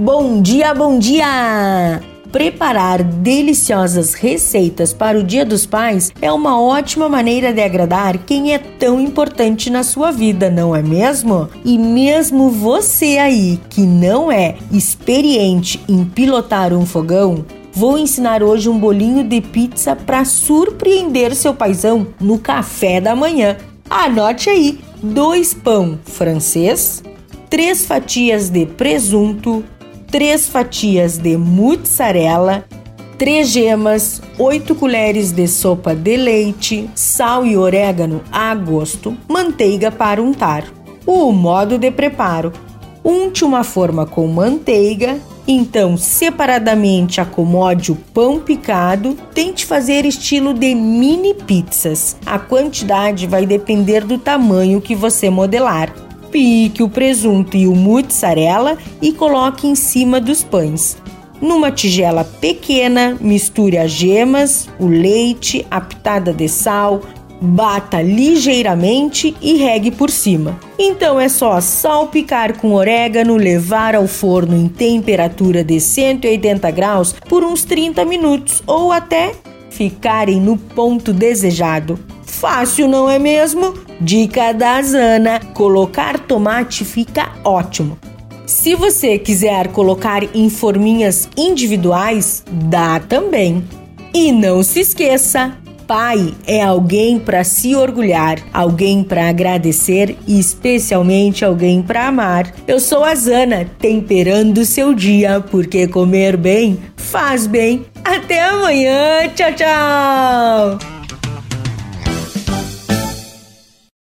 Bom dia, bom dia! Preparar deliciosas receitas para o Dia dos Pais é uma ótima maneira de agradar quem é tão importante na sua vida, não é mesmo? E mesmo você aí que não é experiente em pilotar um fogão, vou ensinar hoje um bolinho de pizza para surpreender seu paizão no café da manhã. Anote aí: dois pão francês, três fatias de presunto, 3 fatias de mussarela, 3 gemas, 8 colheres de sopa de leite, sal e orégano a gosto, manteiga para untar. O modo de preparo: unte uma forma com manteiga, então separadamente acomode o pão picado, tente fazer estilo de mini pizzas. A quantidade vai depender do tamanho que você modelar pique o presunto e o mussarela e coloque em cima dos pães. Numa tigela pequena, misture as gemas, o leite, a pitada de sal, bata ligeiramente e regue por cima. Então é só salpicar com orégano, levar ao forno em temperatura de 180 graus por uns 30 minutos ou até ficarem no ponto desejado. Fácil, não é mesmo? Dica da Zana: colocar tomate fica ótimo. Se você quiser colocar em forminhas individuais, dá também. E não se esqueça, pai é alguém para se orgulhar, alguém para agradecer e especialmente alguém para amar. Eu sou a Zana, temperando seu dia, porque comer bem faz bem. Até amanhã, tchau, tchau!